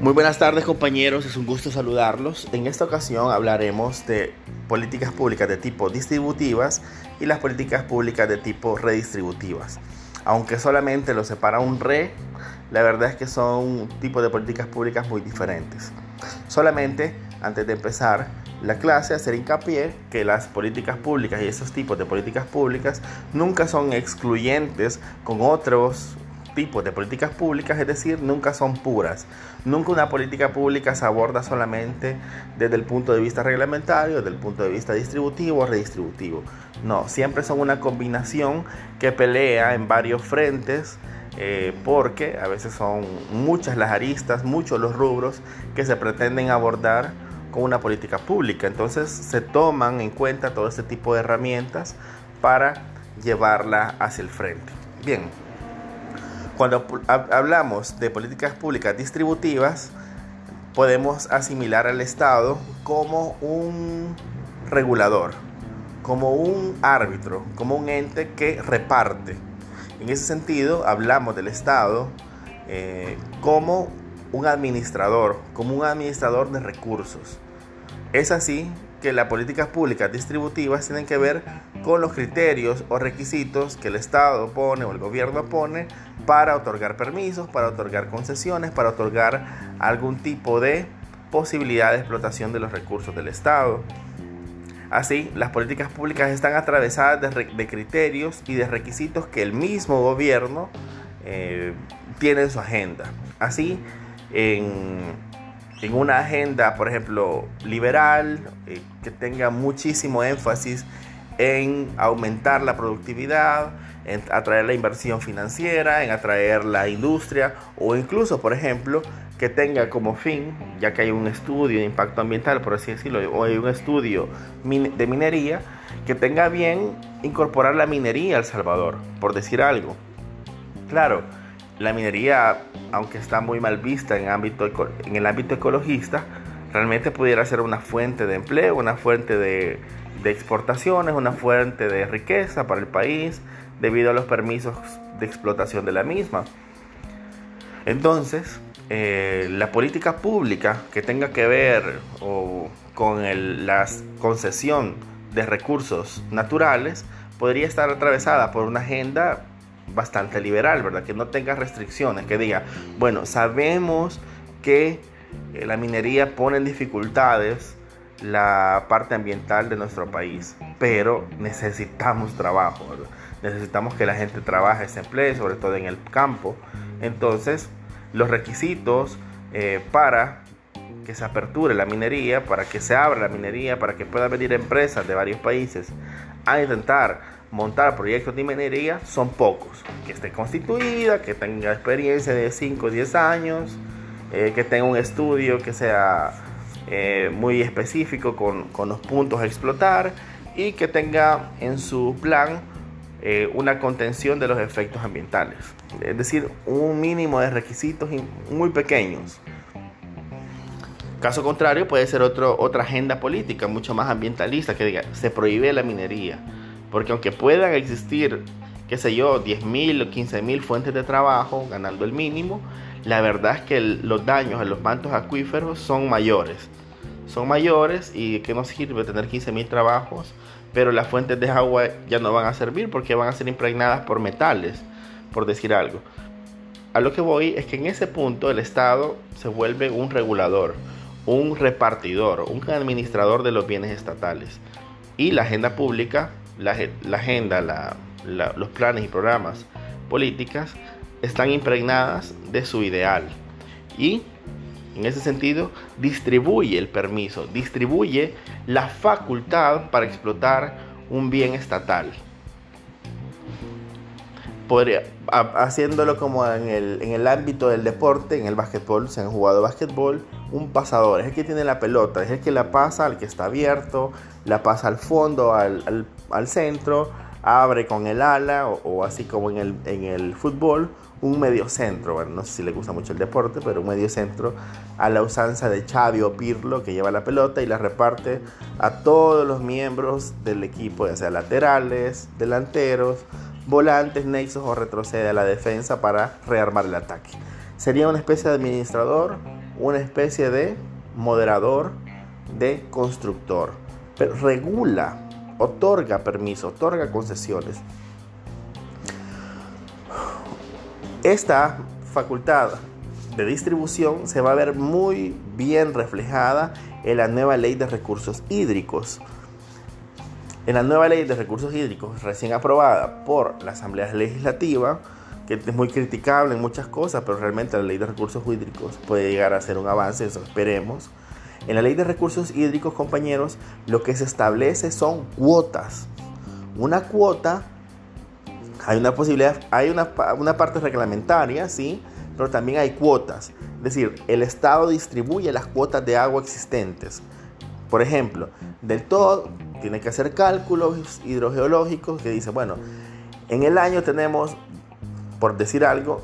Muy buenas tardes compañeros, es un gusto saludarlos. En esta ocasión hablaremos de políticas públicas de tipo distributivas y las políticas públicas de tipo redistributivas. Aunque solamente lo separa un re, la verdad es que son tipos de políticas públicas muy diferentes. Solamente, antes de empezar la clase, hacer hincapié que las políticas públicas y esos tipos de políticas públicas nunca son excluyentes con otros tipos de políticas públicas, es decir, nunca son puras. Nunca una política pública se aborda solamente desde el punto de vista reglamentario, desde el punto de vista distributivo o redistributivo. No, siempre son una combinación que pelea en varios frentes. Eh, porque a veces son muchas las aristas, muchos los rubros que se pretenden abordar con una política pública. Entonces se toman en cuenta todo este tipo de herramientas para llevarla hacia el frente. Bien, cuando hablamos de políticas públicas distributivas, podemos asimilar al Estado como un regulador, como un árbitro, como un ente que reparte. En ese sentido, hablamos del Estado eh, como un administrador, como un administrador de recursos. Es así que las políticas públicas distributivas tienen que ver con los criterios o requisitos que el Estado pone o el gobierno pone para otorgar permisos, para otorgar concesiones, para otorgar algún tipo de posibilidad de explotación de los recursos del Estado. Así, las políticas públicas están atravesadas de, criterios y de requisitos que el mismo gobierno eh, tiene en su agenda. Así, en en una agenda, por ejemplo, liberal, eh, que tenga muchísimo énfasis en aumentar la productividad, en atraer la inversión financiera, en atraer la industria o incluso, por ejemplo, que tenga como fin, ya que hay un estudio de impacto ambiental, por así decirlo, o hay un estudio de minería, que tenga bien incorporar la minería al Salvador, por decir algo. Claro, la minería, aunque está muy mal vista en, el ámbito ecologista, realmente pudiera ser una fuente de empleo, una fuente de, exportaciones, una fuente de riqueza para el país debido a los permisos de explotación de la misma. Entonces, eh, la política pública que tenga que ver con la concesión de recursos naturales podría estar atravesada por una agenda bastante liberal, ¿verdad? Que no tenga restricciones, que diga, bueno, sabemos que eh, la minería pone en dificultades la parte ambiental de nuestro país, pero necesitamos trabajo, ¿verdad? Necesitamos que la gente trabaje, se emplee, sobre todo en el campo. Entonces, los requisitos eh, para que se aperture la minería, para que se abra la minería, para que puedan venir empresas de varios países a intentar montar proyectos de minería son pocos. Que esté constituida, que tenga experiencia de 5 o 10 años, eh, que tenga un estudio que sea eh, muy específico con, con, los puntos a explotar y que tenga en su plan eh, una contención de los efectos ambientales. Es decir, un mínimo de requisitos muy pequeños. Caso contrario, puede ser otro, otra agenda política mucho más ambientalista que diga, se prohíbe la minería porque aunque puedan existir, qué sé yo, 10.000 o 15.000 fuentes de trabajo ganando el mínimo, la verdad es que los daños a los mantos acuíferos son mayores. Son mayores y que no sirve tener 15.000 trabajos, pero las fuentes de agua ya no van a servir porque van a ser impregnadas por metales, por decir algo. A lo que voy es que en ese punto el Estado se vuelve un regulador, un repartidor, un administrador de los bienes estatales. Y la agenda pública la, agenda, los planes y programas políticas están impregnadas de su ideal. Y en ese sentido, distribuye el permiso, distribuye la facultad para explotar un bien estatal. Podría, haciéndolo como en el, en el, ámbito del deporte, en el básquetbol, se han jugado básquetbol, un pasador es el que tiene la pelota, es el que la pasa al que está abierto, la pasa al fondo, al, al, centro, abre con el ala o, así como en el, en el, fútbol, un medio centro. Bueno, no sé si le gusta mucho el deporte, pero un medio centro a la usanza de Xavi Pirlo que lleva la pelota y la reparte a todos los miembros del equipo, ya sea laterales, delanteros, volantes, nexos o retrocede a la defensa para rearmar el ataque. Sería una especie de administrador una especie de moderador, de constructor. Regula, otorga permiso, otorga concesiones. Esta facultad de distribución se va a ver muy bien reflejada en la nueva ley de recursos hídricos. En la nueva ley de recursos hídricos recién aprobada por la Asamblea Legislativa, que es muy criticable en muchas cosas, pero realmente la ley de recursos hídricos puede llegar a ser un avance, eso esperemos. En la ley de recursos hídricos, compañeros, lo que se establece son cuotas. Una cuota, hay una posibilidad, hay una, una parte reglamentaria, sí, pero también hay cuotas. Es decir, el Estado distribuye las cuotas de agua existentes. Por ejemplo, del todo tiene que hacer cálculos hidrogeológicos que dice, bueno, en el año tenemos por decir algo,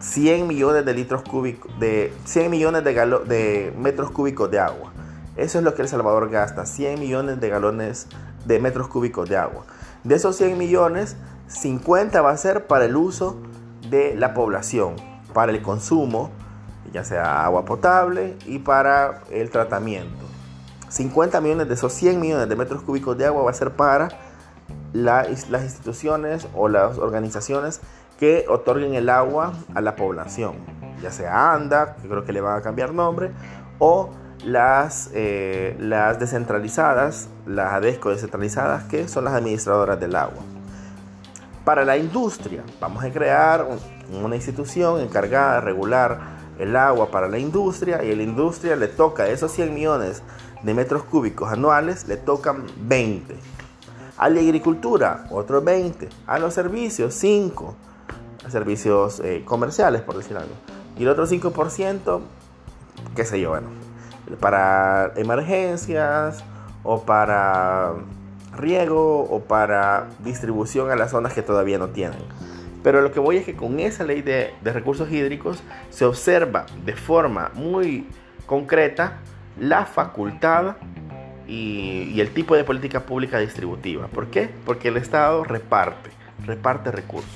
100 millones de litros cúbicos, de 100 millones de, de metros cúbicos de agua. Eso es lo que El Salvador gasta, 100 millones de galones de metros cúbicos de agua. De esos 100 millones, 50 va a ser para el uso de la población, para el consumo, ya sea agua potable y para el tratamiento. 50 millones de esos 100 millones de metros cúbicos de agua va a ser para las instituciones o las organizaciones que otorguen el agua a la población, ya sea ANDA, que creo que le van a cambiar nombre, o las, eh, las descentralizadas, las ADESCO descentralizadas, que son las administradoras del agua. Para la industria, vamos a crear una institución encargada de regular el agua para la industria y a la industria le toca esos 100 millones de metros cúbicos anuales, le tocan 20 a la agricultura, otros 20. A los servicios, 5. A servicios eh, comerciales, por decir algo. Y el otro 5%, qué sé yo, bueno, para emergencias o para riego o para distribución a las zonas que todavía no tienen. Pero lo que voy es que con esa ley de, de recursos hídricos se observa de forma muy concreta la facultad y, el tipo de política pública distributiva. ¿Por qué? Porque el Estado reparte, reparte recursos.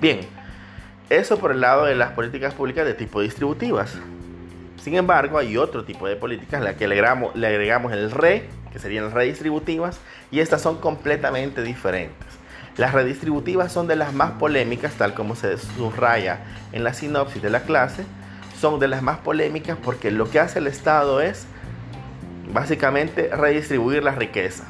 Bien, eso por el lado de las políticas públicas de tipo distributivas. Sin embargo, hay otro tipo de políticas, la que le agregamos, le agregamos el RE, que serían las redistributivas, y estas son completamente diferentes. Las redistributivas son de las más polémicas, tal como se subraya en la sinopsis de la clase, son de las más polémicas porque lo que hace el Estado es básicamente redistribuir la riqueza.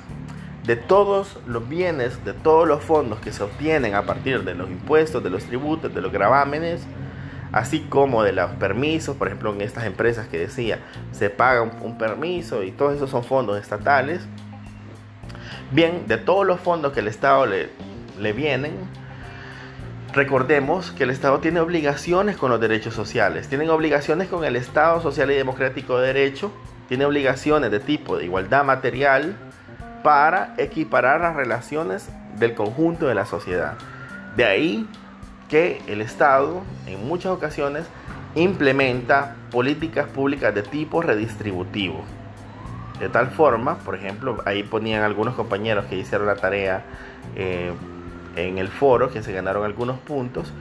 De todos los bienes, de todos los fondos que se obtienen a partir de los impuestos, de los tributos, de los gravámenes, así como de los permisos, por ejemplo en estas empresas que decía, se paga un, permiso y todos esos son fondos estatales. Bien, de todos los fondos que el Estado le, le vienen, recordemos que el Estado tiene obligaciones con los derechos sociales, tienen obligaciones con el Estado social y democrático de derecho, tiene obligaciones de tipo de igualdad material para equiparar las relaciones del conjunto de la sociedad. De ahí que el Estado en muchas ocasiones implementa políticas públicas de tipo redistributivo. De tal forma, por ejemplo, ahí ponían algunos compañeros que hicieron la tarea eh, en el foro, que se ganaron algunos puntos,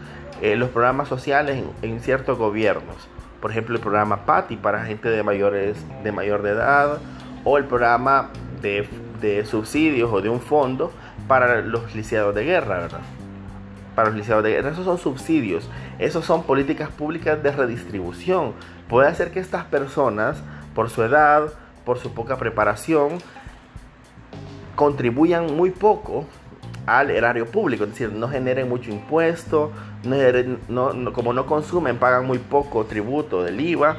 eh, los programas sociales en ciertos gobiernos por ejemplo el programa PATI para gente de mayores de mayor de edad o el programa de, de subsidios o de un fondo para los lisiados de guerra, ¿verdad? Para los lisiados de guerra, esos son subsidios, esos son políticas públicas de redistribución. Puede hacer que estas personas, por su edad, por su poca preparación, contribuyan muy poco al erario público, es decir, no generen mucho impuesto, no, como no consumen, pagan muy poco tributo del IVA.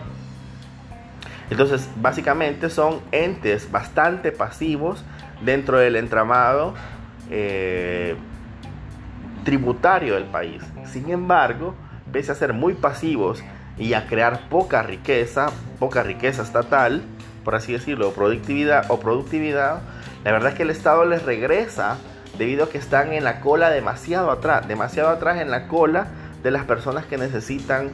Entonces, básicamente son entes bastante pasivos dentro del entramado eh, tributario del país. Sin embargo, pese a ser muy pasivos y a crear poca riqueza, poca riqueza estatal, por así decirlo, productividad o productividad, la verdad es que el Estado les regresa debido a que están en la cola demasiado atrás, demasiado atrás en la cola de las personas que necesitan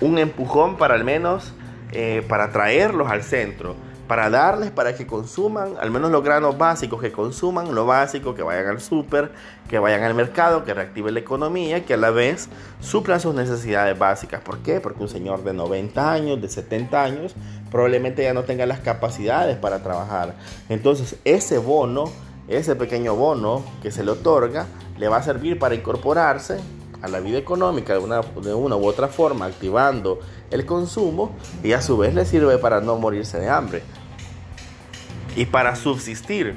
un empujón para al menos eh, para traerlos al centro. para darles para que consuman al menos los granos básicos, que consuman lo básico, que vayan al súper, que vayan al mercado, que reactive la economía, que a la vez suplan sus necesidades básicas. ¿Por qué? Porque un señor de 90 años, de 70 años, probablemente ya no tenga las capacidades para trabajar. Entonces ese bono, ese pequeño bono que se le otorga, le va a servir para incorporarse a la vida económica de una, u otra forma, activando el consumo y a su vez le sirve para no morirse de hambre y para subsistir.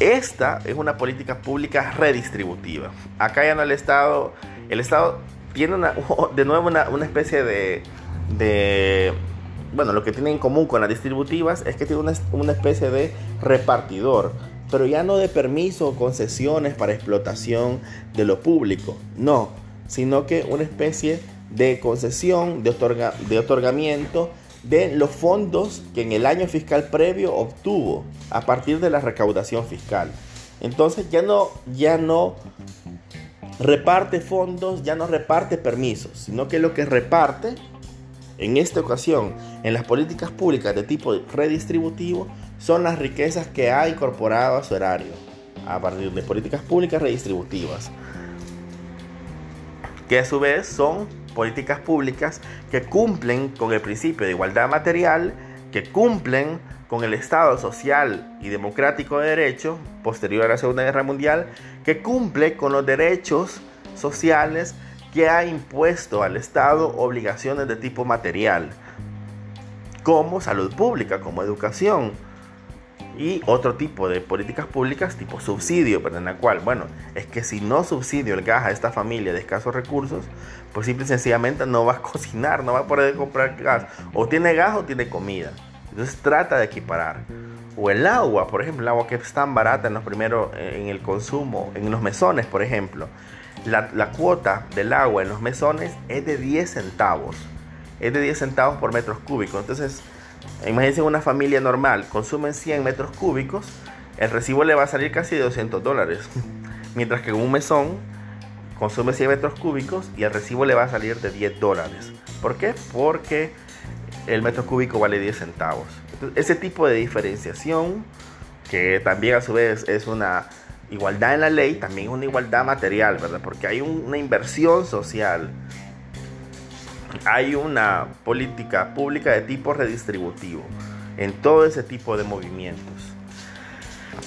Esta es una política pública redistributiva. Acá ya no el Estado, el Estado tiene una, de nuevo una, especie de, de, bueno, lo que tiene en común con las distributivas es que tiene una, una especie de repartidor pero ya no de permiso o concesiones para explotación de lo público, no, sino que una especie de concesión, de, de otorgamiento de los fondos que en el año fiscal previo obtuvo a partir de la recaudación fiscal. Entonces ya no, ya no reparte fondos, ya no reparte permisos, sino que lo que reparte en esta ocasión en las políticas públicas de tipo redistributivo son las riquezas que ha incorporado a su erario a partir de políticas públicas redistributivas, que a su vez son políticas públicas que cumplen con el principio de igualdad material, que cumplen con el Estado social y democrático de derecho posterior a la Segunda Guerra Mundial, que cumple con los derechos sociales que ha impuesto al Estado obligaciones de tipo material, como salud pública, como educación, y otro tipo de políticas públicas tipo subsidio, pero en la cual, bueno, es que si no subsidio el gas a esta familia de escasos recursos, pues simple y sencillamente no va a cocinar, no va a poder comprar gas, o tiene gas o tiene comida. Entonces trata de equiparar. O el agua, por ejemplo, el agua que es tan barata en los primeros, en el consumo, en los mesones, por ejemplo. La, la cuota del agua en los mesones es de 10 centavos. Es de 10 centavos por metros cúbicos. Entonces, Imagínense una familia normal, consumen 100 metros cúbicos, el recibo le va a salir casi de 200 dólares. Mientras que un mesón consume 100 metros cúbicos y el recibo le va a salir de 10 dólares. ¿Por qué? Porque el metro cúbico vale 10 centavos. ese tipo de diferenciación, que también a su vez es una igualdad en la ley, también es una igualdad material, ¿verdad? Porque hay una inversión social hay una política pública de tipo redistributivo en todo ese tipo de movimientos.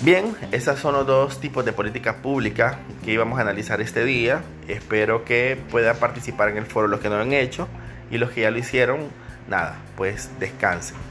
Bien, esos son los dos tipos de política pública que íbamos a analizar este día. Espero que puedan participar en el foro los que no lo han hecho y los que ya lo hicieron, nada, pues descansen.